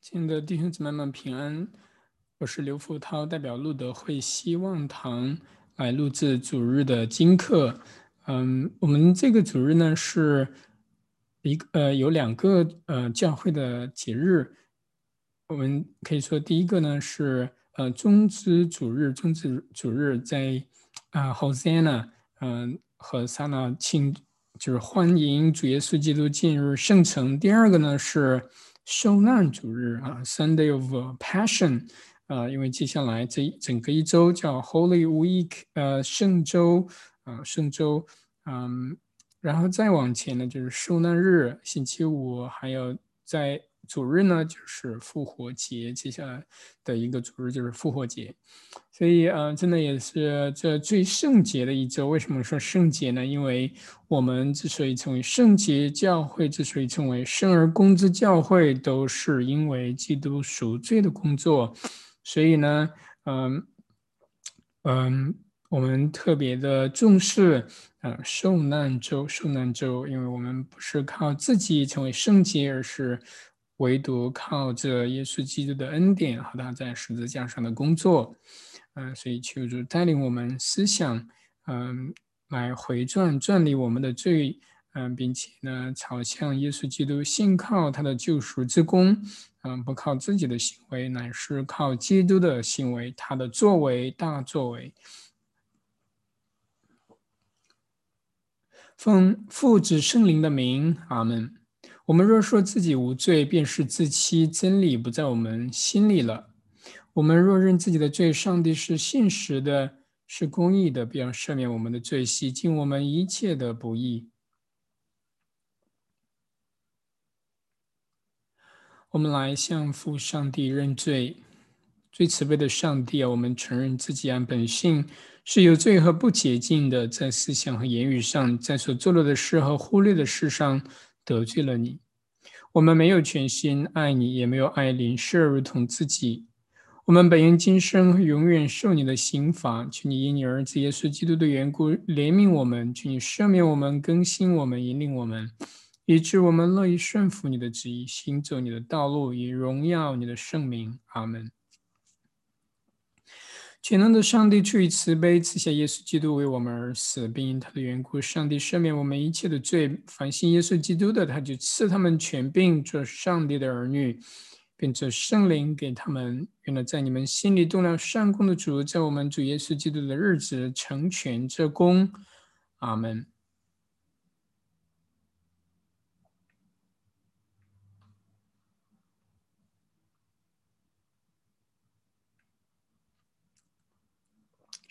亲爱的弟兄姊妹们平安，我是刘福涛，代表路德会希望堂来录制主日的经课。嗯，我们这个主日呢是一个呃有两个呃教会的节日，我们可以说第一个呢是呃中之主日，中之主日在啊 Hosanna 嗯和撒那庆就是欢迎主耶稣基督进入圣城。第二个呢是。受难主日啊，Sunday of Passion，啊，因为接下来这整个一周叫 Holy Week，呃，圣周啊，圣周，嗯，然后再往前呢就是受难日，星期五，还有在。主日呢，就是复活节，接下来的一个主日就是复活节，所以呃，真的也是这最圣洁的一周。为什么说圣洁呢？因为我们之所以成为圣洁教会，之所以成为生而公之教会，都是因为基督赎罪的工作。所以呢，嗯嗯，我们特别的重视啊受难周，受难周，因为我们不是靠自己成为圣洁，而是。唯独靠着耶稣基督的恩典和他在十字架上的工作，嗯，所以求主带领我们思想，嗯，来回转转离我们的罪，嗯，并且呢，朝向耶稣基督，信靠他的救赎之功，嗯，不靠自己的行为，乃是靠基督的行为，他的作为大作为。奉父子圣灵的名，阿门。我们若说自己无罪，便是自欺，真理不在我们心里了。我们若认自己的罪，上帝是信实的，是公义的，必要赦免我们的罪，洗净我们一切的不义。我们来向父上帝认罪，最慈悲的上帝啊！我们承认自己按本性是有罪和不洁净的，在思想和言语上，在所做了的事和忽略的事上。得罪了你，我们没有全心爱你，也没有爱邻舍如同自己。我们本应今生永远受你的刑罚，求你因你儿子耶稣基督的缘故怜悯我们，求你赦免我们，更新我们，引领我们，以致我们乐意顺服你的旨意，行走你的道路，以荣耀你的圣名。阿门。全能的上帝出于慈悲，赐下耶稣基督为我们而死，并因他的缘故，上帝赦免我们一切的罪。凡信耶稣基督的，他就赐他们权柄，做上帝的儿女，并做圣灵给他们。原来在你们心里动了善功的主，在我们主耶稣基督的日子成全这功。阿门。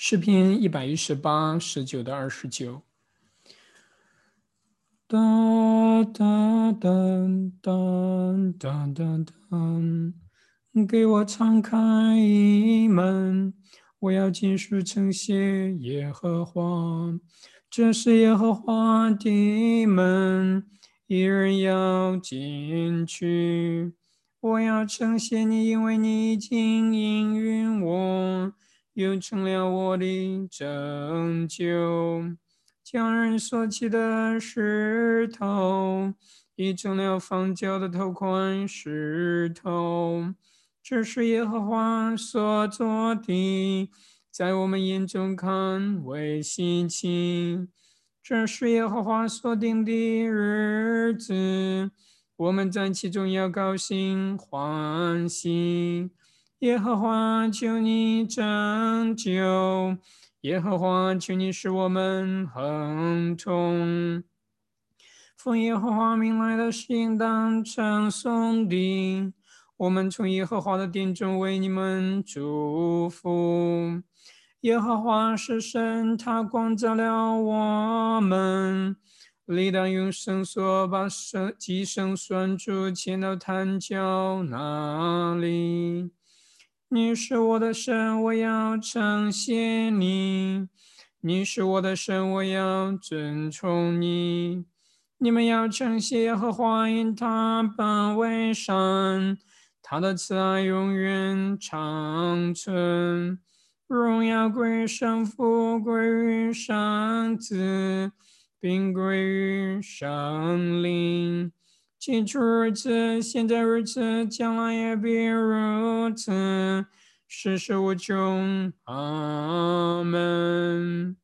诗篇一百一十八，十九到二十九。哒哒哒哒哒哒哒，给我敞开一门，我要进书称谢耶和华。这是耶和华的门，一人要进去。我要称谢你，因为你已经应允我。又成了我的拯救，将人所起的石头，已成了方脚的头宽石头。这是耶和华所做的，在我们眼中看为稀奇。这是耶和华所定的日子，我们在其中要高兴欢喜。耶和华，求你拯救！耶和华，求你使我们亨通。奉耶和华名来的是应当称颂的。我们从耶和华的殿中为你们祝福。耶和华是神，他光照了我们。历代用绳索把绳系绳拴住，牵到坛角那里。你是我的神，我要称谢你；你是我的神，我要尊崇你。你们要称谢和欢迎他本为善，他的慈爱永远长存。荣耀归于圣父，归于圣子，并归于圣灵。起初如此，现在如此，将来也必如此，世事无穷。阿门。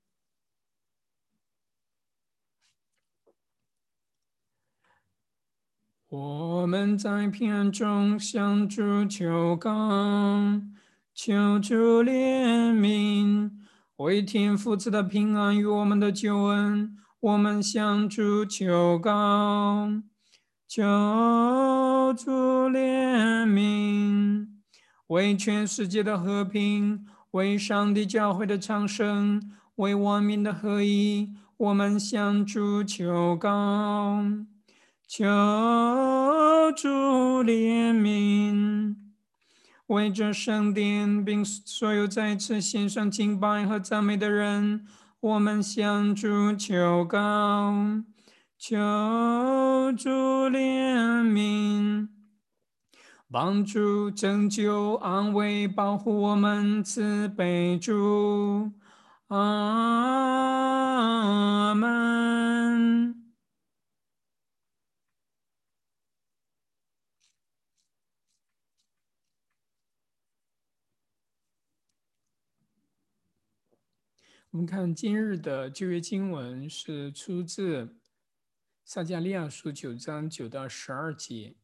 我们在平安中向主求告，求主怜悯，为天父赐的平安与我们的救恩，我们向主求告，求主怜悯，为全世界的和平，为上帝教会的昌盛，为万民的合一，我们向主求告。求主怜悯，为这圣殿并所有在此献上敬拜和赞美的人，我们向主求告。求主怜悯，帮助、拯救、安慰、保护我们，慈悲主。阿门。我们看今日的旧约经文是出自撒加利亚书九章九到十二节。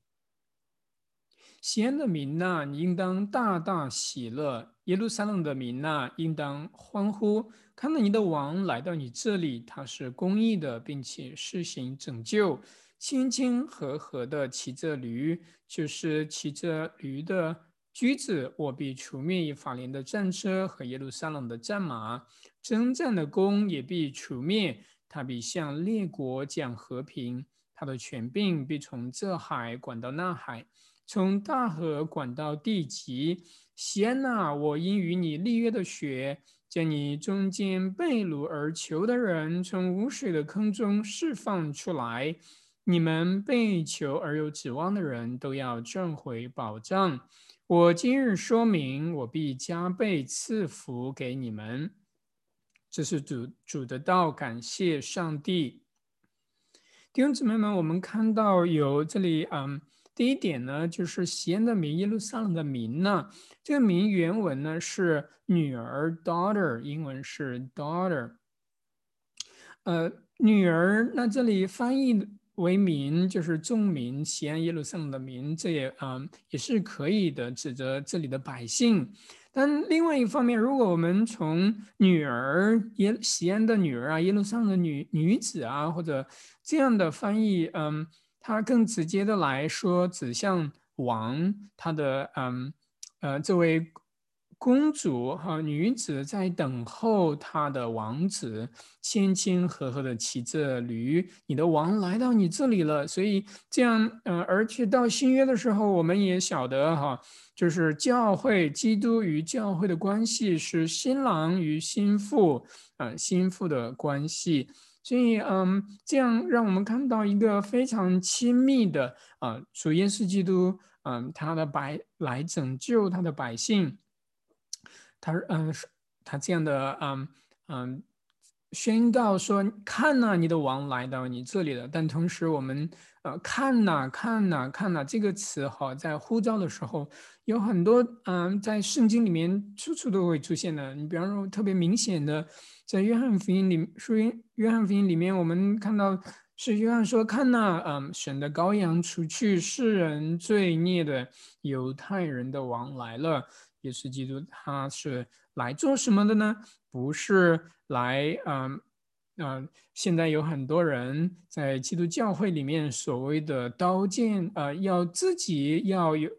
西安的民呐，你应当大大喜乐；耶路撒冷的民呐，应当欢呼。看到你的王来到你这里，他是公义的，并且施行拯救，亲亲和和的骑着驴，就是骑着驴的。驹子，我必除灭以法莲的战车和耶路撒冷的战马，征战的弓也必除灭。他必向列国讲和平，他的权柄必从这海管到那海，从大河管到地极。西安娜，我因与你立约的血，将你中间被掳而囚的人从无水的坑中释放出来。你们被囚而有指望的人都要挣回保障。我今日说明，我必加倍赐福给你们。这是主主的道，感谢上帝。弟兄姊妹们，我们看到有这里，嗯，第一点呢，就是西安的名，耶路撒冷的名呢，这个名原文呢是女儿 （daughter），英文是 daughter。呃，女儿，那这里翻译。为名就是众民，西安耶路撒冷的名，这也啊也是可以的，指着这里的百姓。但另外一方面，如果我们从女儿耶西安的女儿啊，耶路撒冷的女女子啊，或者这样的翻译，嗯，它更直接的来说，指向王他的嗯呃这位。公主和女子在等候她的王子，谦谦和和的骑着驴。你的王来到你这里了，所以这样，嗯，而且到新约的时候，我们也晓得哈，就是教会基督与教会的关系是新郎与新妇，啊，新妇的关系。所以，嗯，这样让我们看到一个非常亲密的啊，主耶稣基督，嗯，他的百来拯救他的百姓。他嗯是，他这样的嗯嗯宣告说：“看呐，你的王来到你这里了。”但同时，我们呃看呐看呐看呐这个词哈，在呼召的时候有很多嗯，在圣经里面处处都会出现的。你比方说，特别明显的，在约翰福音里，属于约翰福音里面，我们看到是约翰说：“看呐，嗯，神的羔羊除去世人罪孽的犹太人的王来了。”耶稣基督他是来做什么的呢？不是来，嗯嗯，现在有很多人在基督教会里面所谓的刀剑，呃，要自己要有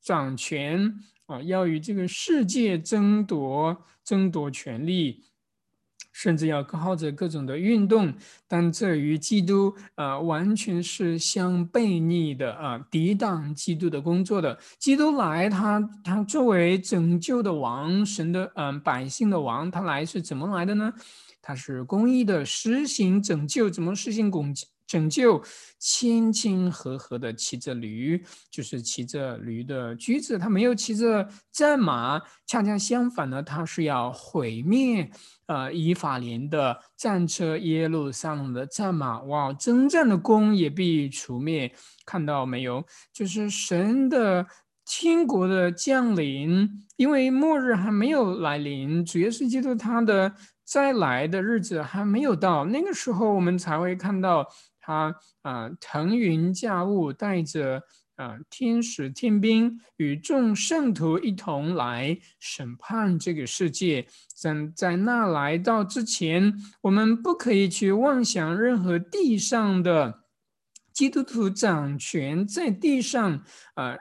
掌权啊，要与这个世界争夺争夺权利。甚至要靠着各种的运动，但这与基督啊完全是相悖逆的啊，抵挡基督的工作的。基督来，他他作为拯救的王，神的嗯百姓的王，他来是怎么来的呢？他是公义的，实行拯救，怎么实行公拯救，亲亲和和的骑着驴，就是骑着驴的驹子，他没有骑着战马，恰恰相反呢，他是要毁灭，呃，以法莲的战车，耶路撒冷的战马，哇，征战的弓也必除灭，看到没有？就是神的。天国的降临，因为末日还没有来临，主耶稣基督他的再来的日子还没有到，那个时候我们才会看到他啊腾云驾雾，带着啊天使天兵与众圣徒一同来审判这个世界。在在那来到之前，我们不可以去妄想任何地上的基督徒掌权在地上啊。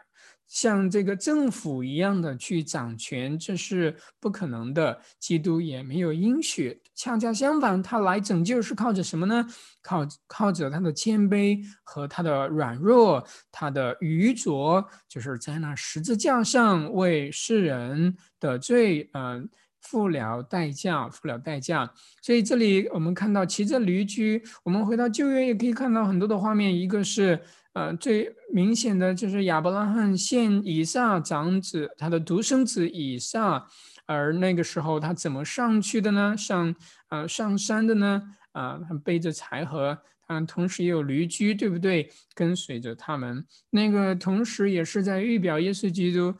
像这个政府一样的去掌权，这是不可能的。基督也没有应许，恰恰相反，他来拯救是靠着什么呢？靠靠着他的谦卑和他的软弱，他的愚拙，就是在那十字架上为世人的罪，嗯，付了代价，付了代价。所以这里我们看到骑着驴驹，我们回到旧约也可以看到很多的画面，一个是。呃，最明显的就是亚伯拉罕献以撒长子，他的独生子以撒，而那个时候他怎么上去的呢？上呃上山的呢？啊，他背着柴禾，他，同时也有驴驹，对不对？跟随着他们，那个同时也是在预表耶稣基督，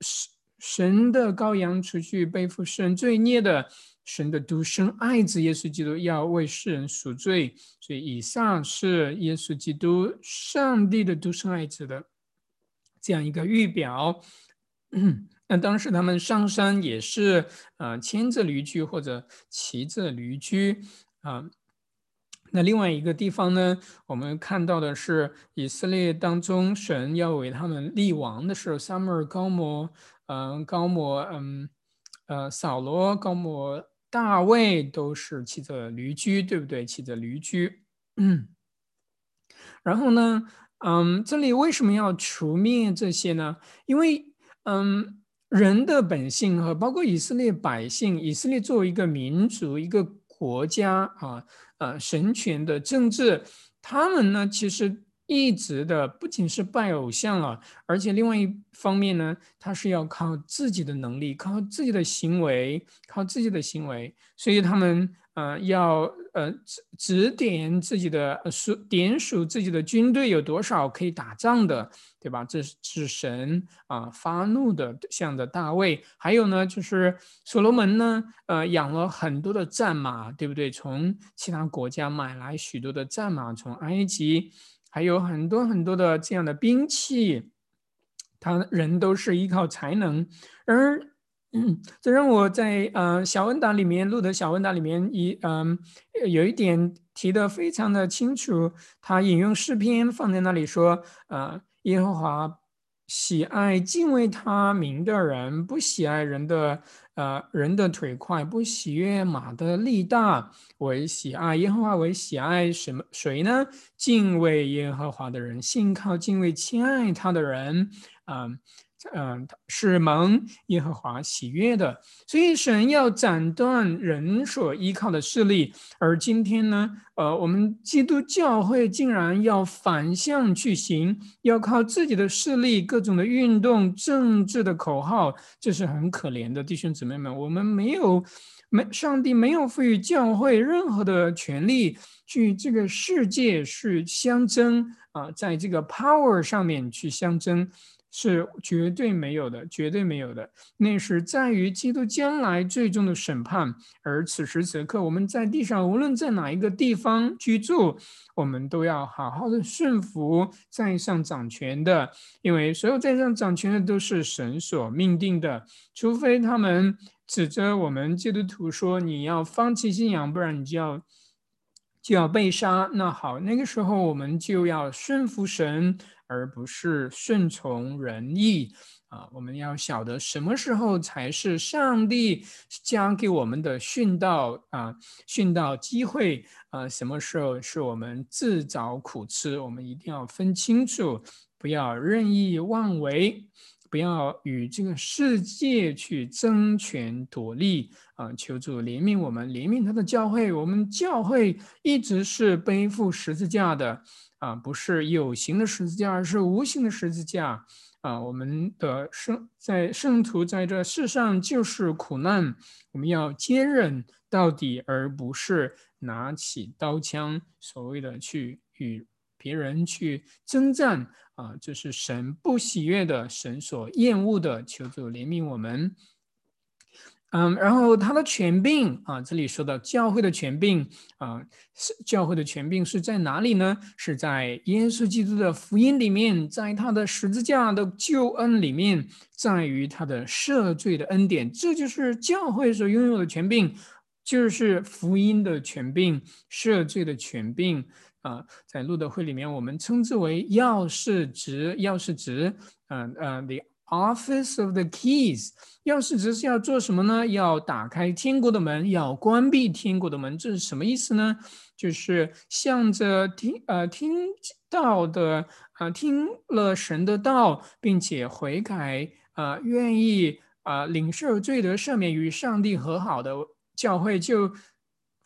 是神的羔羊出去背负世人罪孽的。神的独生爱子耶稣基督要为世人赎罪，所以以上是耶稣基督上帝的独生爱子的这样一个预表。那当时他们上山也是啊牵着驴驹或者骑着驴驹啊。那另外一个地方呢，我们看到的是以色列当中神要为他们立王的时候，撒母耳、高摩，嗯，高摩，嗯，呃，扫罗、高摩。大卫都是骑着驴驹，对不对？骑着驴驹，然后呢，嗯，这里为什么要除灭这些呢？因为，嗯，人的本性和包括以色列百姓，以色列作为一个民族、一个国家啊，呃，神权的政治，他们呢，其实。一直的不仅是拜偶像了，而且另外一方面呢，他是要靠自己的能力，靠自己的行为，靠自己的行为，所以他们呃要呃指指点自己的数点数自己的军队有多少可以打仗的，对吧？这是神啊发怒的向着大卫，还有呢就是所罗门呢，呃养了很多的战马，对不对？从其他国家买来许多的战马，从埃及。还有很多很多的这样的兵器，他人都是依靠才能，而嗯，这让我在呃小问答里面录的小问答里面一嗯有一点提的非常的清楚，他引用诗篇放在那里说，呃，耶和华喜爱敬畏他名的人，不喜爱人的。呃，人的腿快，不喜悦马的力大，为喜爱耶和华为喜爱什么？谁呢？敬畏耶和华的人，信靠敬畏亲爱他的人，嗯。嗯，是蒙耶和华喜悦的，所以神要斩断人所依靠的势力。而今天呢，呃，我们基督教会竟然要反向去行，要靠自己的势力、各种的运动、政治的口号，这是很可怜的，弟兄姊妹们。我们没有，没上帝没有赋予教会任何的权利去这个世界去相争啊，在这个 power 上面去相争。是绝对没有的，绝对没有的。那是在于基督将来最终的审判。而此时此刻，我们在地上，无论在哪一个地方居住，我们都要好好的顺服在上掌权的，因为所有在上掌权的都是神所命定的。除非他们指着我们基督徒说你要放弃信仰，不然你就要就要被杀。那好，那个时候我们就要顺服神。而不是顺从人意啊！我们要晓得什么时候才是上帝将给我们的训道啊，训道机会啊？什么时候是我们自找苦吃？我们一定要分清楚，不要任意妄为不要与这个世界去争权夺利啊！求主怜悯我们，怜悯他的教会。我们教会一直是背负十字架的啊，不是有形的十字架，而是无形的十字架啊！我们的圣在圣徒在这世上就是苦难，我们要坚忍到底，而不是拿起刀枪，所谓的去与。别人去征战啊，这是神不喜悦的，神所厌恶的。求主怜悯我们。嗯，然后他的权柄啊，这里说到教会的权柄啊，是教会的权柄是在哪里呢？是在耶稣基督的福音里面，在他的十字架的救恩里面，在于他的赦罪的恩典。这就是教会所拥有的权柄，就是福音的权柄，赦罪的权柄。啊，在路德会里面，我们称之为钥匙职，钥匙职，嗯呃，the office of the keys，钥匙职是要做什么呢？要打开天国的门，要关闭天国的门，这是什么意思呢？就是向着听呃听到的啊听了神的道，并且悔改啊，愿意啊领受罪得赦免，与上帝和好的教会就。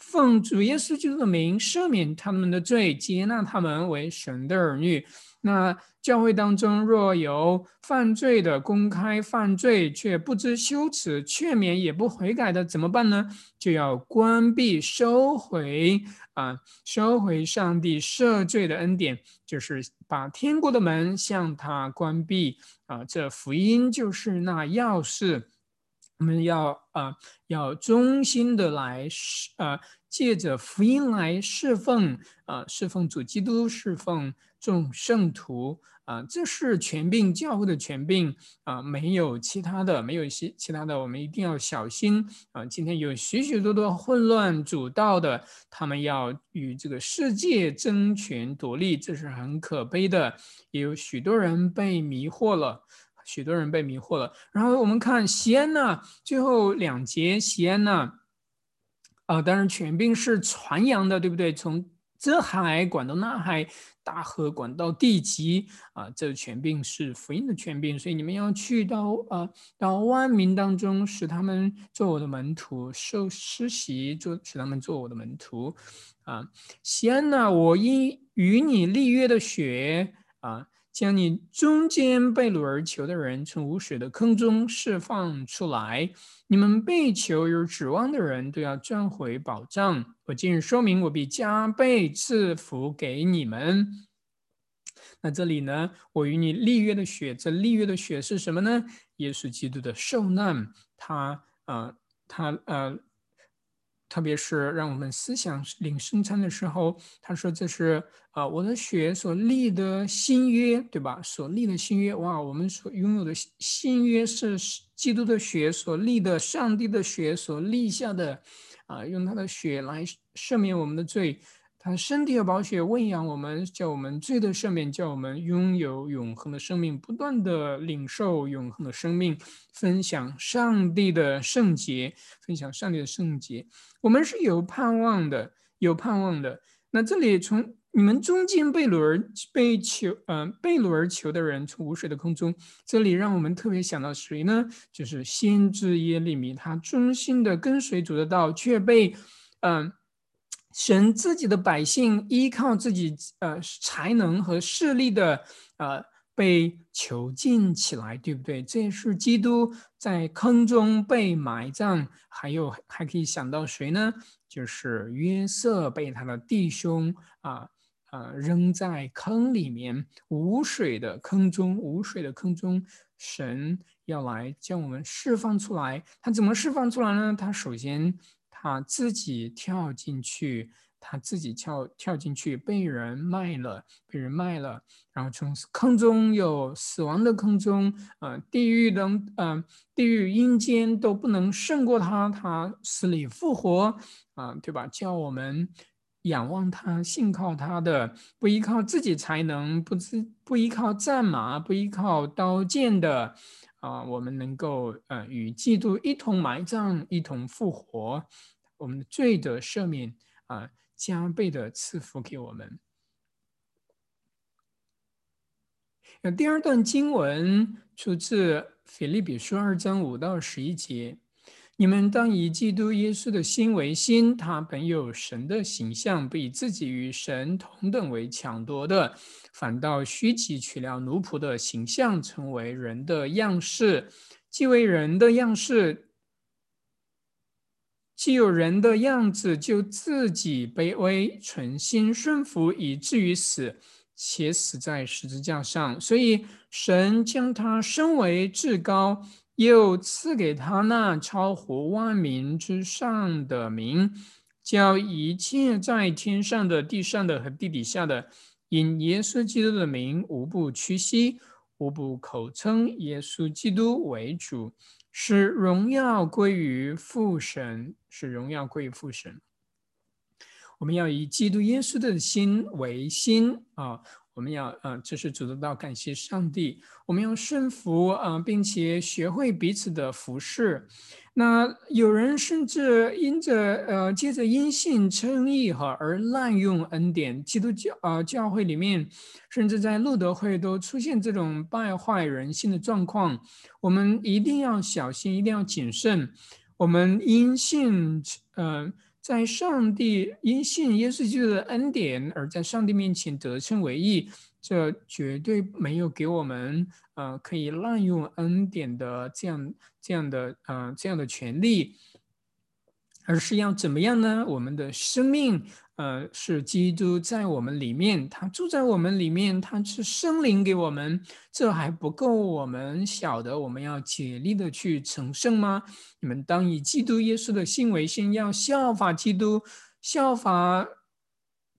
奉主耶稣基督的名赦免他们的罪，接纳他们为神的儿女。那教会当中若有犯罪的、公开犯罪却不知羞耻、劝勉也不悔改的，怎么办呢？就要关闭、收回啊，收回上帝赦罪的恩典，就是把天国的门向他关闭啊。这福音就是那钥匙。我们要啊，要忠心的来侍啊，借着福音来侍奉啊，侍奉主基督，侍奉众圣徒啊，这是权柄教会的权柄啊，没有其他的，没有其其他的，我们一定要小心啊。今天有许许多多混乱主道的，他们要与这个世界争权夺利，这是很可悲的，也有许多人被迷惑了。许多人被迷惑了。然后我们看西安呢，最后两节西安呢，啊，当然权柄是传扬的，对不对？从这海管到那海，大河管到地极啊，这权柄是福音的权柄，所以你们要去到啊，到万民当中，使他们做我的门徒，受施洗，做使他们做我的门徒啊。西安呢，我因与你立约的血啊。将你中间被掳而求的人从无水的坑中释放出来。你们被求有指望的人都要赚回保障。我今日说明，我必加倍赐福给你们。那这里呢？我与你立约的血，这立约的血是什么呢？耶稣基督的受难，他啊，他呃。特别是让我们思想领圣餐的时候，他说：“这是啊，我的血所立的新约，对吧？所立的新约，哇，我们所拥有的新约是基督的血所立的，上帝的血所立下的，啊，用他的血来赦免我们的罪。”他身体和宝血喂养我们，叫我们罪的赦免，叫我们拥有永恒的生命，不断的领受永恒的生命，分享上帝的圣洁，分享上帝的圣洁。我们是有盼望的，有盼望的。那这里从你们中间被掳而被求，嗯，被掳而求的人从无水的空中，这里让我们特别想到谁呢？就是先知耶利米，他忠心的跟随主的道，却被，嗯。神自己的百姓依靠自己呃才能和势力的呃被囚禁起来，对不对？这是基督在坑中被埋葬，还有还可以想到谁呢？就是约瑟被他的弟兄啊啊扔在坑里面，无水的坑中，无水的坑中，神要来将我们释放出来。他怎么释放出来呢？他首先。他自己跳进去，他自己跳跳进去，被人卖了，被人卖了，然后从坑中有死亡的坑中，呃，地狱等，呃，地狱阴间都不能胜过他，他死里复活，啊，对吧？叫我们仰望他，信靠他的，不依靠自己才能，不自不依靠战马，不依靠刀剑的。啊，我们能够呃与基督一同埋葬，一同复活，我们的罪的赦免啊，加倍的赐福给我们。那第二段经文出自腓立比书二章五到十一节。你们当以基督耶稣的心为心，他本有神的形象，不以自己与神同等为抢夺的，反倒虚己，取了奴仆的形象，成为人的样式。既为人的样式，既有人的样子，就自己卑微，存心顺服，以至于死，且死在十字架上。所以神将他升为至高。又赐给他那超乎万民之上的名，叫一切在天上的、地上的和地底下的，因耶稣基督的名，无不屈膝，无不口称耶稣基督为主，使荣耀归于父神，使荣耀归于父神。我们要以基督耶稣的心为心啊。我们要，嗯，这是主的道，感谢上帝。我们要顺服，啊，并且学会彼此的服侍。那有人甚至因着，呃，借着因信称义哈而滥用恩典。基督教，啊，教会里面，甚至在路德会都出现这种败坏人性的状况。我们一定要小心，一定要谨慎。我们因信，嗯。在上帝因信耶稣基督的恩典而在上帝面前得称为义，这绝对没有给我们呃可以滥用恩典的这样这样的呃这样的权利，而是要怎么样呢？我们的生命。呃，是基督在我们里面，他住在我们里面，他是生灵给我们，这还不够我们晓得我们要竭力的去成圣吗？你们当以基督耶稣的心为心，要效法基督，效法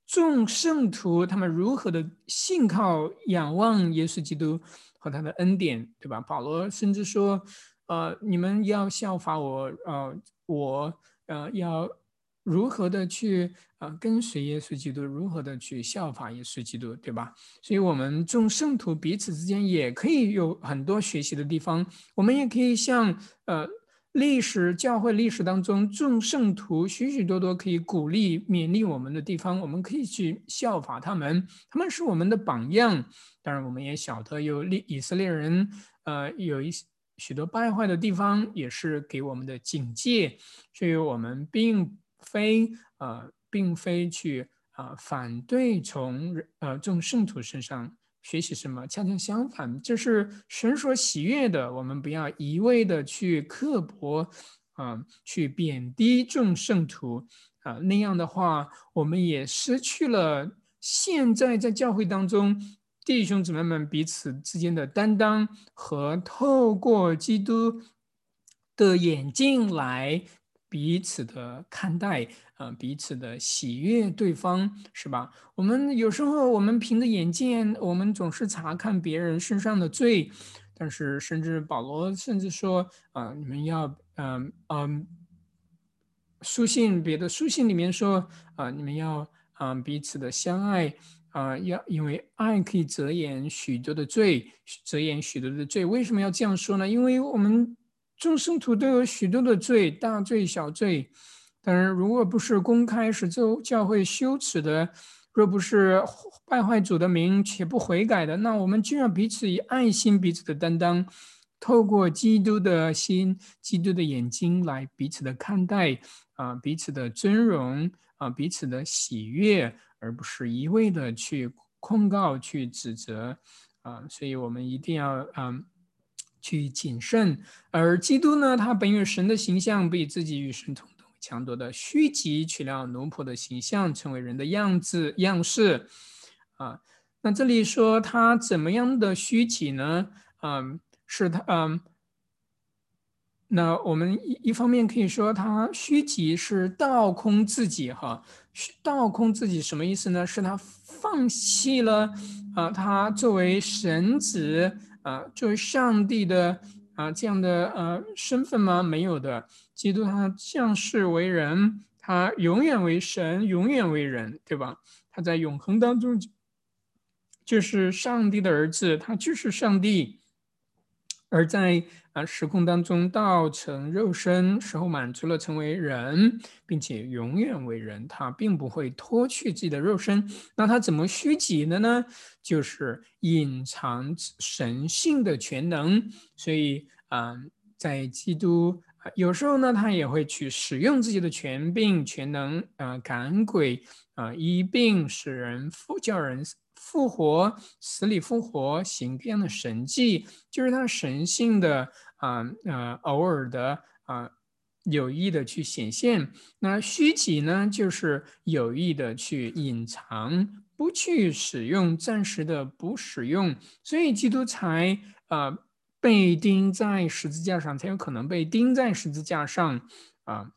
众圣徒，他们如何的信靠仰望耶稣基督和他的恩典，对吧？保罗甚至说，呃，你们要效法我，呃，我，呃，要。如何的去啊跟随耶稣基督，如何的去效法耶稣基督，对吧？所以，我们众圣徒彼此之间也可以有很多学习的地方。我们也可以像呃历史教会历史当中众圣徒许许多多可以鼓励勉励我们的地方，我们可以去效法他们，他们是我们的榜样。当然，我们也晓得有利以色列人呃有一许多败坏的地方，也是给我们的警戒。所以，我们并。非呃，并非去啊反对从呃众圣徒身上学习什么，恰恰相反，这是神所喜悦的。我们不要一味的去刻薄啊，去贬低众圣徒啊，那样的话，我们也失去了现在在教会当中弟兄姊妹们彼此之间的担当和透过基督的眼镜来。彼此的看待，呃，彼此的喜悦对方，是吧？我们有时候，我们凭着眼见，我们总是查看别人身上的罪，但是，甚至保罗甚至说，啊，你们要，嗯嗯，书信别的书信里面说，啊，你们要，嗯，彼此的相爱，啊，要因为爱可以遮掩许多的罪，遮掩许多的罪。为什么要这样说呢？因为我们。众生徒都有许多的罪，大罪小罪。当然，如果不是公开使教教会羞耻的，若不是败坏主的名且不悔改的，那我们就要彼此以爱心彼此的担当，透过基督的心、基督的眼睛来彼此的看待啊，彼此的尊荣啊，彼此的喜悦，而不是一味的去控告、去指责啊。所以，我们一定要嗯。去谨慎，而基督呢？他本有神的形象，被自己与神同等强夺的虚极，取了奴仆的形象，成为人的样子样式。啊，那这里说他怎么样的虚己呢？嗯，是他嗯，那我们一一方面可以说他虚己是倒空自己哈，倒空自己什么意思呢？是他放弃了啊，他作为神子。啊，作为上帝的啊这样的呃身份吗？没有的。基督他降世为人，他永远为神，永远为人，对吧？他在永恒当中就是上帝的儿子，他就是上帝。而在啊时空当中道成肉身时候，满足了成为人，并且永远为人，他并不会脱去自己的肉身。那他怎么虚己的呢？就是隐藏神性的全能。所以啊，在基督，有时候呢，他也会去使用自己的权柄、全能啊，赶鬼啊，医病，使人复叫人。复活，死里复活，行各样的神迹，就是他神性的啊呃偶尔的啊有意的去显现。那虚己呢，就是有意的去隐藏，不去使用，暂时的不使用。所以基督才啊被钉在十字架上，才有可能被钉在十字架上啊。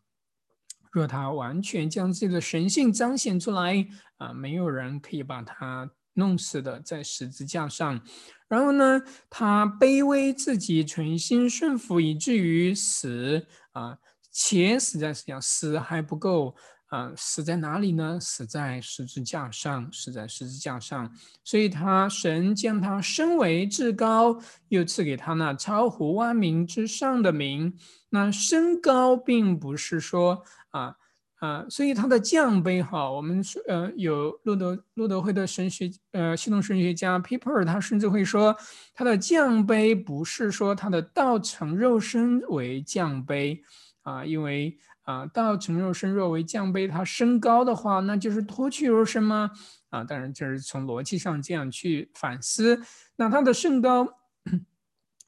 若他完全将自己的神性彰显出来啊，没有人可以把他。弄死的在十字架上，然后呢，他卑微自己，存心顺服，以至于死啊，且死在死上，死还不够啊，死在哪里呢？死在十字架上，死在十字架上。所以，他神将他升为至高，又赐给他那超乎万民之上的名。那升高，并不是说啊。啊，所以他的降杯哈，我们呃有路德路德会的神学呃系统神学家 Piper，他甚至会说他的降杯不是说他的道成肉身为降杯啊，因为啊道成肉身若为降杯，他升高的话，那就是脱去肉身吗？啊，当然就是从逻辑上这样去反思，那他的升高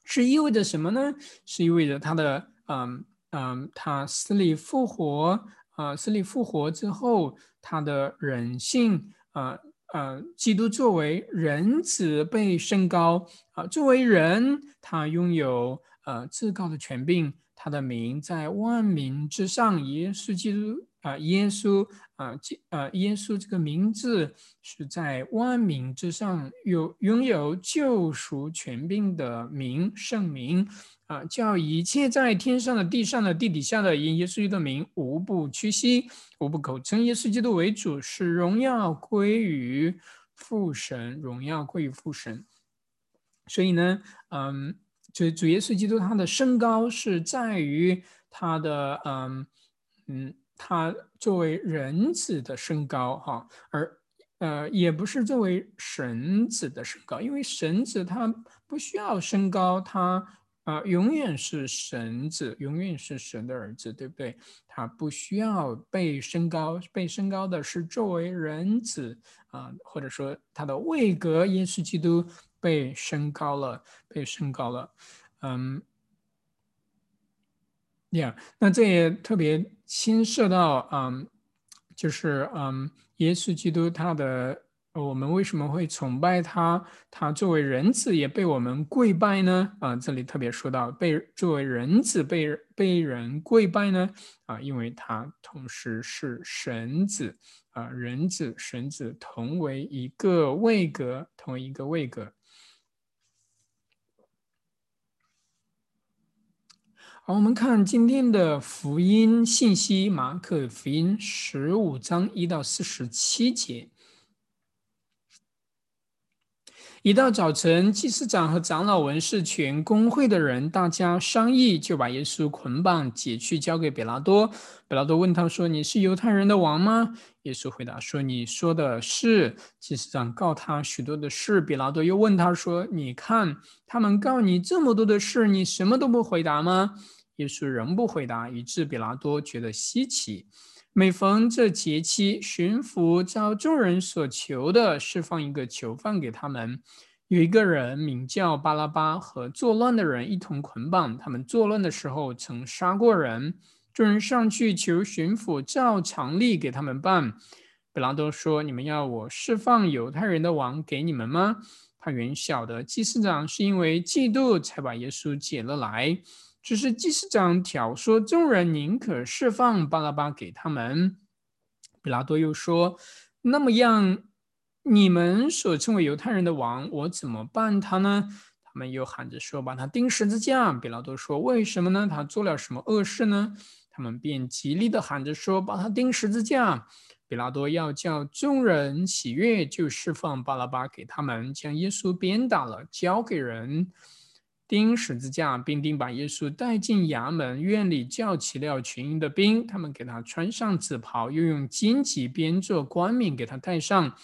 是意味着什么呢？是意味着他的嗯嗯他死里复活。啊，死里复活之后，他的人性，啊呃，基督作为人子被升高，啊，作为人，他拥有呃至高的权柄，他的名在万民之上，耶稣基督。啊，耶稣啊，这啊，耶稣这个名字是在万民之上，有拥有救赎权柄的名圣名啊，叫一切在天上的、地上的、地底下的，因耶稣基督的名，无不屈膝，无不口称耶稣基督为主，使荣耀归于父神，荣耀归于父神。所以呢，嗯，就主耶稣基督他的身高是在于他的，嗯嗯。他作为人子的身高，哈，而呃，也不是作为神子的身高，因为神子他不需要身高，他啊，永远是神子，永远是神的儿子，对不对？他不需要被升高，被升高的是作为人子啊，或者说他的位格，耶稣基督被升高了，被升高了，嗯。呀，那这也特别牵涉到，嗯，就是嗯，耶稣基督他的，我们为什么会崇拜他？他作为人子也被我们跪拜呢？啊，这里特别说到被作为人子被被人跪拜呢？啊，因为他同时是神子啊，人子神子同为一个位格，同一个位格。好，我们看今天的福音信息，马可福音十五章一到四十七节。一到早晨，祭司长和长老文士全公会的人，大家商议，就把耶稣捆绑解去，交给比拉多。比拉多问他说：“你是犹太人的王吗？”耶稣回答说：“你说的是。”祭司长告他许多的事。比拉多又问他说：“你看他们告你这么多的事，你什么都不回答吗？”耶稣仍不回答，以致比拉多觉得稀奇。每逢这节期，巡抚照众人所求的释放一个囚犯给他们。有一个人名叫巴拉巴，和作乱的人一同捆绑。他们作乱的时候曾杀过人。众人上去求巡抚照常例给他们办。比拉多说：“你们要我释放犹太人的王给你们吗？”他原晓得祭司长是因为嫉妒才把耶稣解了来。只是祭司长挑唆众人宁可释放巴拉巴给他们。比拉多又说：“那么样，你们所称为犹太人的王，我怎么办他呢？”他们又喊着说：“把他钉十字架。”比拉多说：“为什么呢？他做了什么恶事呢？”他们便极力的喊着说：“把他钉十字架。”比拉多要叫众人喜悦，就释放巴拉巴给他们，将耶稣鞭打了，交给人。钉十字架，并钉把耶稣带进衙门院里，叫起了群英的兵，他们给他穿上紫袍，又用荆棘编做冠冕给他戴上，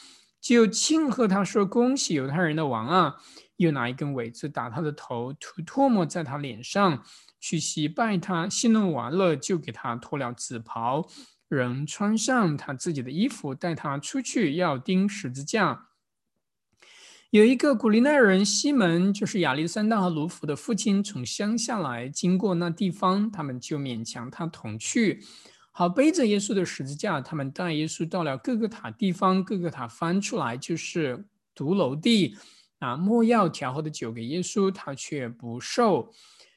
就庆贺他说：“恭喜犹太人的王啊！”又拿一根苇子打他的头，涂唾沫在他脸上，去洗拜他。戏弄完了，就给他脱了紫袍，仍穿上他自己的衣服，带他出去要钉十字架。有一个古利奈人西门，就是亚历山大和卢浮的父亲，从乡下来，经过那地方，他们就勉强他同去，好背着耶稣的十字架。他们带耶稣到了各个塔地方，各个塔翻出来就是独楼地，啊，莫要调和的酒给耶稣，他却不受。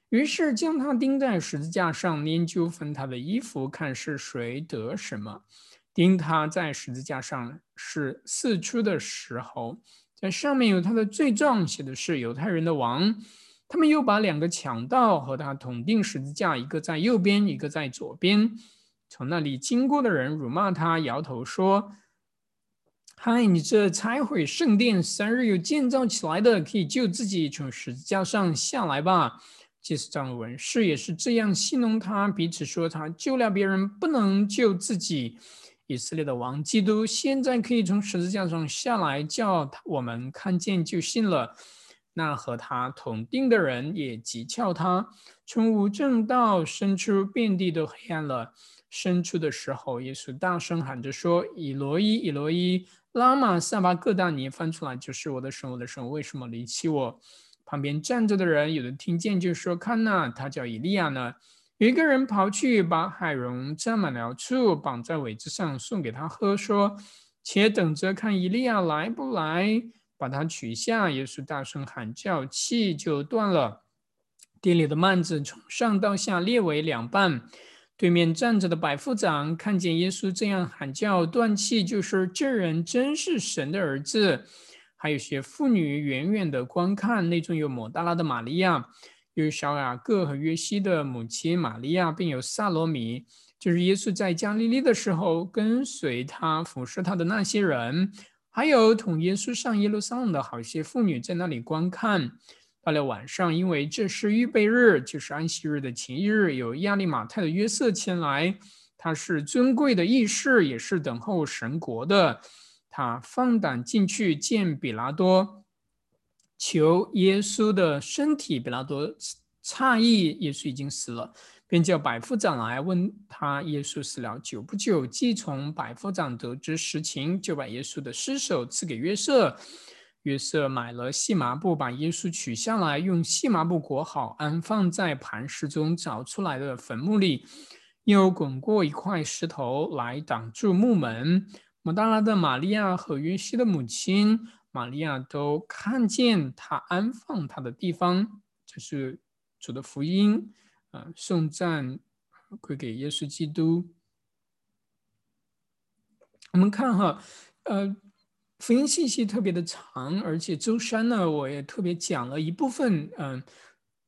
于是将他钉在十字架上，研究分他的衣服，看是谁得什么。钉他在十字架上是四出的时候。在上面有他的罪状，写的是犹太人的王。他们又把两个强盗和他同定十字架，一个在右边，一个在左边。从那里经过的人辱骂他，摇头说：“嗨，你这拆毁圣殿三日又建造起来的，可以救自己从十字架上下来吧？”祭司长文士也是这样戏弄他，彼此说他救了别人，不能救自己。以色列的王基督现在可以从十字架上下来，叫我们看见就信了。那和他同定的人也讥诮他，从无正道生出，遍地都黑暗了。生出的时候，耶稣大声喊着说：“以罗伊，以罗伊，拉玛萨巴各大尼。”翻出来就是：“我的神，我的神，为什么离弃我？”旁边站着的人有的听见就说：“看呐，他叫以利亚呢。”一个人跑去把海蓉蘸满了醋，绑在苇子上送给他喝，说：“且等着看伊利亚来不来，把他取下。”耶稣大声喊叫，气就断了。店里的幔子从上到下裂为两半。对面站着的百夫长看见耶稣这样喊叫断气，就说：“这人真是神的儿子。”还有些妇女远远的观看，内中有抹大拉的玛利亚。有小雅各和约西的母亲玛利亚，并有萨罗米，就是耶稣在加利利的时候跟随他、服侍他的那些人，还有同耶稣上耶路撒冷的好些妇女在那里观看。到了晚上，因为这是预备日，就是安息日的前一日，有亚利马泰的约瑟前来，他是尊贵的义士，也是等候神国的。他放胆进去见比拉多。求耶稣的身体，比拉多诧异，耶稣已经死了，便叫百夫长来问他：耶稣死了久不久？既从百夫长得知实情，就把耶稣的尸首赐给约瑟。约瑟买了细麻布，把耶稣取下来，用细麻布裹好，安放在磐石中找出来的坟墓里，又滚过一块石头来挡住墓门。摩大拉的玛利亚和约西的母亲。玛利亚都看见他安放他的地方，这是主的福音啊！颂赞归给耶稣基督。我们看哈，呃，福音信息特别的长，而且周三呢，我也特别讲了一部分，嗯，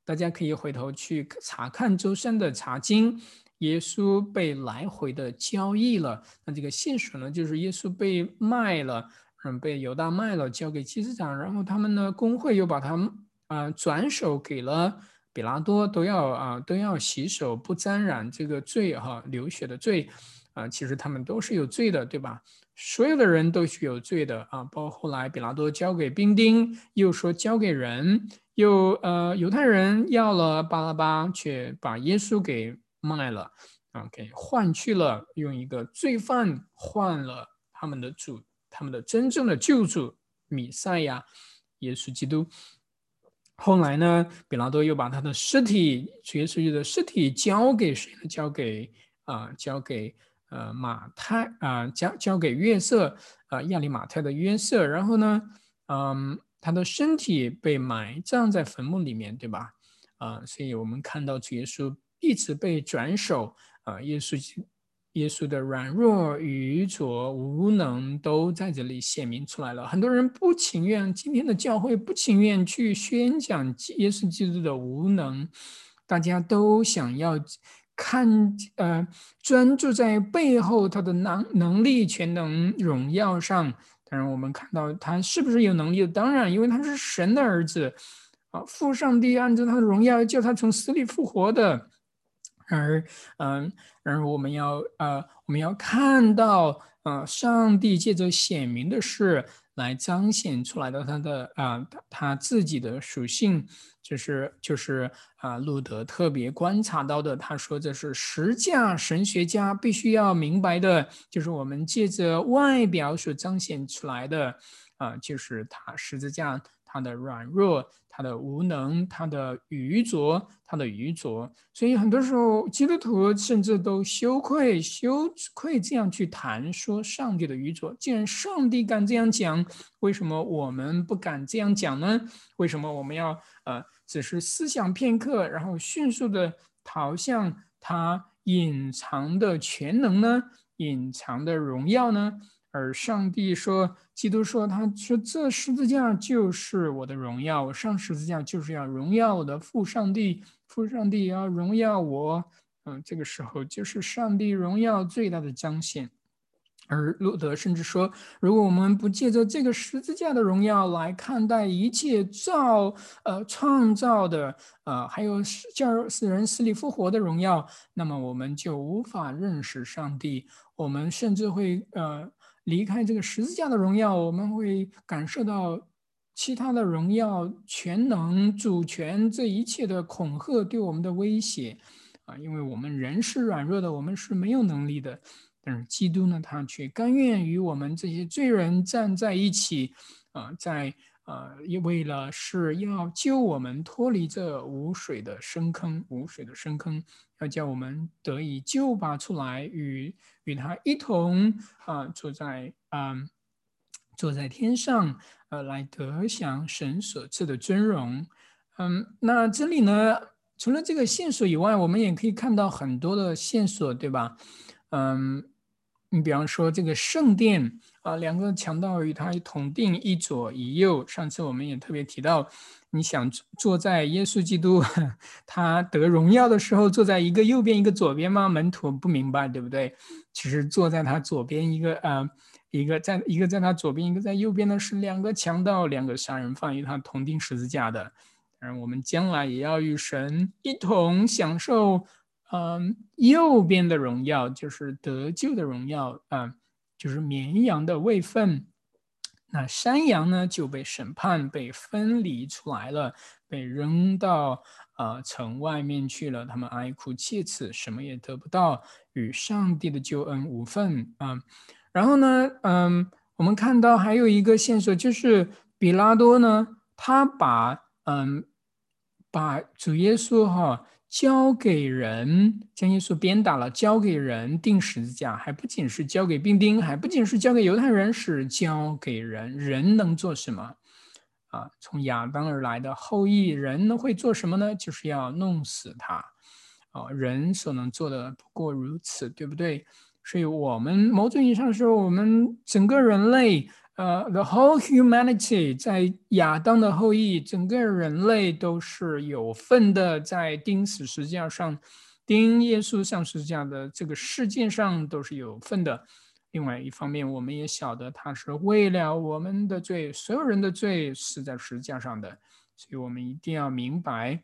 大家可以回头去查看周三的查经。耶稣被来回的交易了，那这个线索呢，就是耶稣被卖了。嗯，被犹大卖了，交给祭司长，然后他们呢，工会又把他们啊转手给了比拉多，都要啊都要洗手，不沾染这个罪哈，流血的罪啊，其实他们都是有罪的，对吧？所有的人都是有罪的啊，包括后来比拉多交给兵丁，又说交给人，又呃犹太人要了巴拉巴，却把耶稣给卖了啊，给换去了，用一个罪犯换了他们的主。他们的真正的救主米赛亚耶稣基督。后来呢，比拉多又把他的尸体，主耶稣基督的尸体交给谁呢？交给啊，交给呃马太啊，交交给约瑟啊，亚里马太的约瑟。然后呢，嗯，他的身体被埋葬在坟墓里面，对吧？啊，所以我们看到主耶稣一直被转手啊，耶稣。耶稣的软弱、愚拙、无能都在这里显明出来了。很多人不情愿，今天的教会不情愿去宣讲耶稣基督的无能，大家都想要看，呃，专注在背后他的能能力、全能、荣耀上。当然，我们看到他是不是有能力？当然，因为他是神的儿子，啊，父上帝按照他的荣耀叫他从死里复活的。而嗯，然而我们要呃，我们要看到，呃，上帝借着显明的事来彰显出来的他的啊，他他自己的属性，就是就是啊，路德特别观察到的。他说这是十架神学家必须要明白的，就是我们借着外表所彰显出来的啊，就是他十字架。他的软弱，他的无能，他的愚拙，他的愚拙，所以很多时候基督徒甚至都羞愧、羞愧这样去谈说上帝的愚拙。既然上帝敢这样讲，为什么我们不敢这样讲呢？为什么我们要呃只是思想片刻，然后迅速的逃向他隐藏的全能呢？隐藏的荣耀呢？而上帝说，基督说，他说这十字架就是我的荣耀，我上十字架就是要荣耀我的父上帝，父上帝要荣耀我。嗯，这个时候就是上帝荣耀最大的彰显。而路德甚至说，如果我们不借着这个十字架的荣耀来看待一切造呃创造的呃，还有叫死人死里复活的荣耀，那么我们就无法认识上帝，我们甚至会呃。离开这个十字架的荣耀，我们会感受到其他的荣耀、全能、主权这一切的恐吓对我们的威胁啊！因为我们人是软弱的，我们是没有能力的。但是基督呢，他却甘愿与我们这些罪人站在一起啊，在呃，为了是要救我们脱离这无水的深坑，无水的深坑。要叫我们得以救拔出来，与与他一同啊，坐在啊，坐在天上，呃，来得享神所赐的尊荣。嗯，那这里呢，除了这个线索以外，我们也可以看到很多的线索，对吧？嗯，你比方说这个圣殿啊，两个强盗与他同定一左一右。上次我们也特别提到。你想坐在耶稣基督他得荣耀的时候，坐在一个右边一个左边吗？门徒不明白，对不对？其实坐在他左边一个呃，一个在一个在他左边，一个在右边的是两个强盗，两个杀人犯与他同钉十字架的。而我们将来也要与神一同享受，嗯，右边的荣耀就是得救的荣耀啊，就是绵羊的位分。那山羊呢就被审判，被分离出来了，被扔到呃城外面去了。他们哀哭切齿，什么也得不到，与上帝的救恩无份啊。然后呢，嗯，我们看到还有一个线索，就是比拉多呢，他把嗯把主耶稣哈。交给人将耶稣鞭打了，交给人钉十字架，还不仅是交给兵丁，还不仅是交给犹太人，是交给人。人能做什么？啊，从亚当而来的后裔，人能会做什么呢？就是要弄死他。啊，人所能做的不过如此，对不对？所以，我们某种意义上说，我们整个人类。呃，the whole humanity 在亚当的后裔，整个人类都是有份的，在钉死十字架上，钉耶稣上十字架的这个事件上都是有份的。另外一方面，我们也晓得他是为了我们的罪，所有人的罪死在十字架上的，所以我们一定要明白。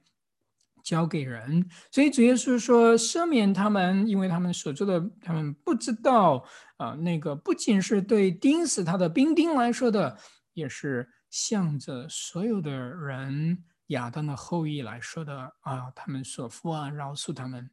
交给人，所以主耶稣说赦免他们，因为他们所做的，他们不知道啊。那个不仅是对钉死他的兵丁来说的，也是向着所有的人亚当的后裔来说的啊。他们所负啊，饶恕他们，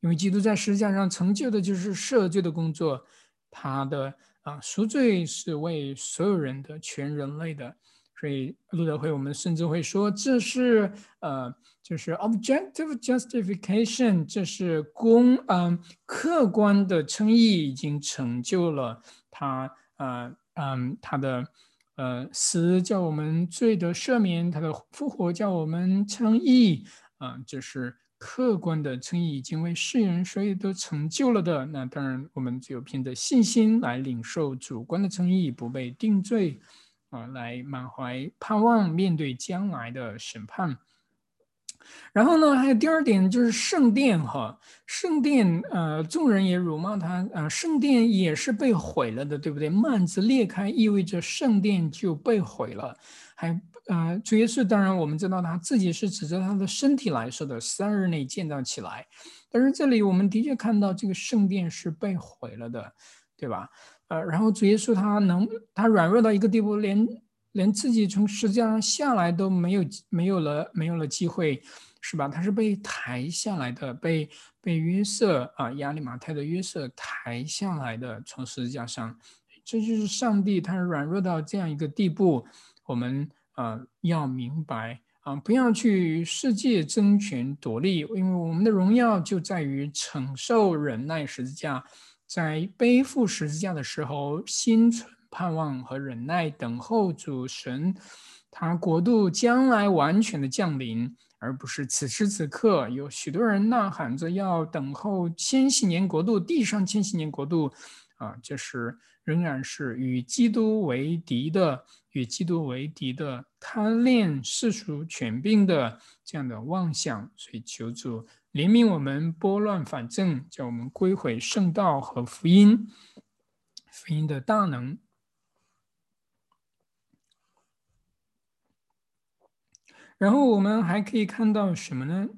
因为基督在十字架上成就的就是赦罪的工作，他的啊赎罪是为所有人的全人类的。所以路德会，我们甚至会说这是呃，就是 objective justification，这是公嗯客观的称义已经成就了他呃嗯他的呃死叫我们罪得赦免，他的复活叫我们称义啊，这是客观的称义已经为世人所以都成就了的。那当然我们只有凭着信心来领受主观的称义，不被定罪。啊，来满怀盼望面对将来的审判。然后呢，还有第二点就是圣殿哈，圣殿呃，众人也辱骂他啊，圣殿也是被毁了的，对不对？幔子裂开意味着圣殿就被毁了。还呃，主耶稣当然我们知道他自己是指着他的身体来说的，三日内建造起来。但是这里我们的确看到这个圣殿是被毁了的，对吧？呃，然后主耶稣他能他软弱到一个地步，连连自己从十字架上下来都没有没有了没有了机会。是吧？他是被抬下来的，被被约瑟啊，亚利马泰的约瑟抬下来的，从十字架上。这就是上帝，他软弱到这样一个地步。我们呃要明白啊，不要去世界争权夺利，因为我们的荣耀就在于承受忍耐十字架，在背负十字架的时候，心存盼望和忍耐，等候主神他国度将来完全的降临。而不是此时此刻有许多人呐喊着要等候千禧年国度，地上千禧年国度，啊，这是仍然是与基督为敌的，与基督为敌的贪恋世俗权柄的这样的妄想。所以求主怜悯我们，拨乱反正，叫我们归回圣道和福音，福音的大能。然后我们还可以看到什么呢？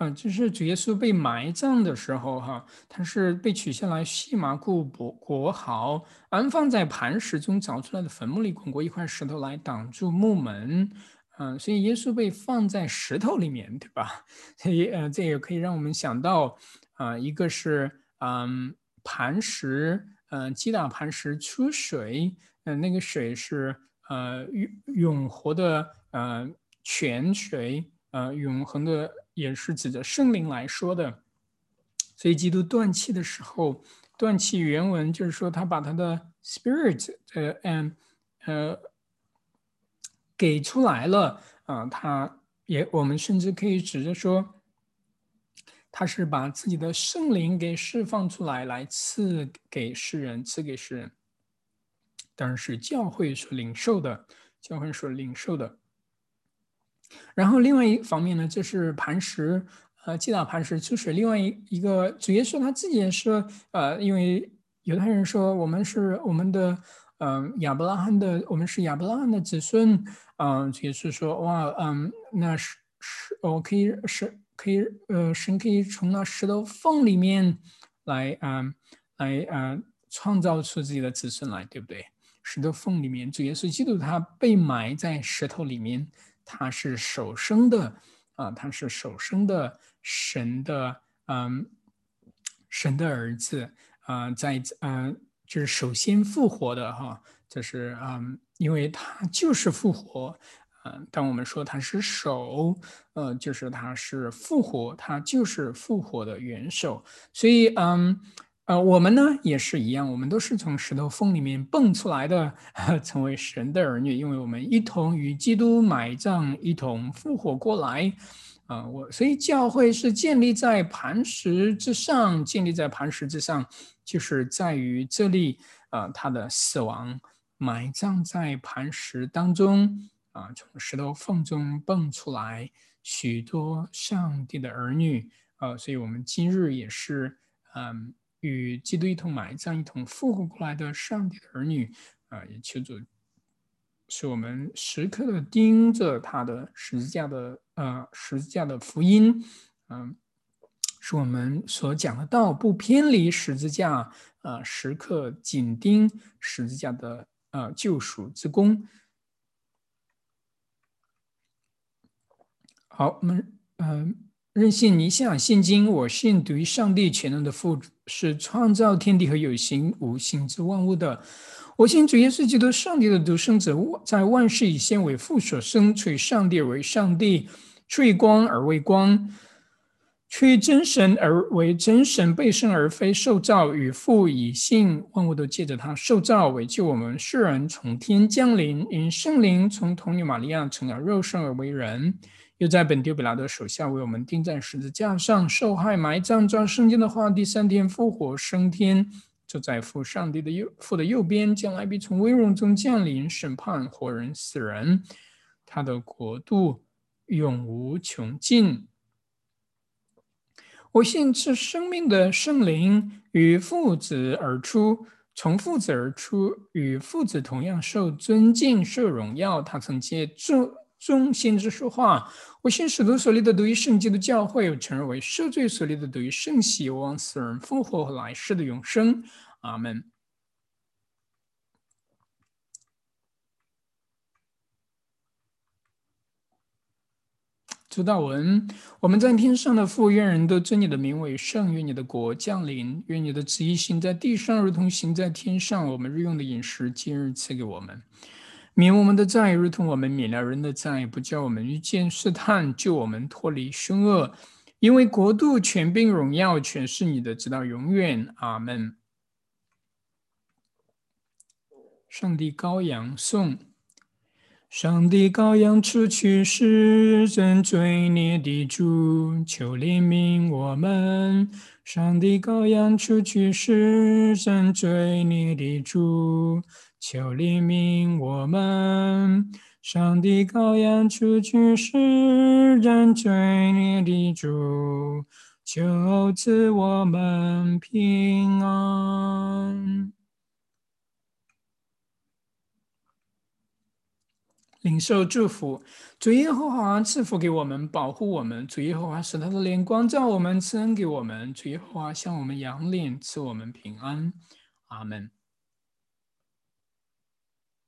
啊，就是主耶稣被埋葬的时候，哈，他是被取下来细麻布裹裹好，安放在磐石中凿出来的坟墓里，滚过一块石头来挡住墓门。嗯，所以耶稣被放在石头里面，对吧？所以呃，这也可以让我们想到啊，一个是嗯磐石。嗯，击打磐石出水，嗯，那个水是呃永永活的呃泉水，呃永恒的也是指着圣灵来说的。所以基督断气的时候，断气原文就是说他把他的 spirit 呃嗯呃给出来了啊，他也我们甚至可以指着说。他是把自己的圣灵给释放出来，来赐给世人，赐给世人。当然是教会所领受的，教会所领受的。然后另外一方面呢，就是磐石，呃，击打磐石就是。另外一一个主耶稣他自己也是，呃，因为犹太人说我们是我们的，嗯，亚伯拉罕的，我们是亚伯拉罕的子孙，嗯，主耶稣说，哇，嗯，那是是，我可以是。可以，呃，神可以从那石头缝里面来，嗯，来，啊，创造出自己的子孙来，对不对？石头缝里面，主耶稣基督他被埋在石头里面，他是首生的，啊，他是首生的神的，嗯，神的儿子，啊，在，嗯，就是首先复活的，哈，就是，嗯，因为他就是复活。嗯，当我们说他是手，呃，就是他是复活，他就是复活的元首。所以，嗯，呃，我们呢也是一样，我们都是从石头缝里面蹦出来的，成为神的儿女，因为我们一同与基督埋葬，一同复活过来。啊，我所以教会是建立在磐石之上，建立在磐石之上，就是在于这里，啊，他的死亡埋葬在磐石当中。啊，从石头缝中蹦出来许多上帝的儿女，呃，所以我们今日也是，嗯，与基督一同埋葬、一同复活过来的上帝的儿女，啊，也求主使我们时刻的盯着他的十字架的，呃，十字架的福音，嗯，使我们所讲的道不偏离十字架，呃，时刻紧盯十字架的，呃，救赎之功。好，我们嗯，任性你想信经，我信独于上帝全能的父是创造天地和有形无形之万物的。我信主耶稣基督，上帝的独生子，在万事以先为父所生，出于上帝而为上帝，出于光而为光，出于真神而为真神，被生而非受造，与父以性，万物都借着他受造，为救我们世人从天降临，因圣灵从童女玛利亚成了肉身而为人。又在本丢比拉的手下为我们钉在十字架上受害埋葬，照圣经的话，第三天复活升天，坐在父上帝的右父的右边，将来必从威荣中降临，审判活人死人。他的国度永无穷尽。我信赐生命的圣灵与父子而出，从父子而出，与父子同样受尊敬、受荣耀。他曾借众众先知说话。我信使徒所立的独一圣基督教会，又承认为赦罪所立的独一圣喜，往死人复活和来世的永生。阿门。主道文：我们在天上的父，愿人都尊你的名为圣，愿你的国降临，愿你的旨意行在地上，如同行在天上。我们日用的饮食，今日赐给我们，免我们的债，如同我们免了人的债，不叫我们遇见试探，救我们脱离凶恶。因为国度、权柄、荣耀，全是你的，直到永远。阿门。上帝羔羊颂。上帝羔羊出去时，人罪孽的主，求怜悯我们。上帝羔羊出去时，人罪孽的主，求怜悯我们。上帝羔羊出去时，人罪孽的主，求赐我们平安。领受祝福，主耶和华赐福给我们，保护我们。主耶和华使他的脸光照我们，赐恩给我们。主耶和华向我们扬脸，赐我们平安。阿门。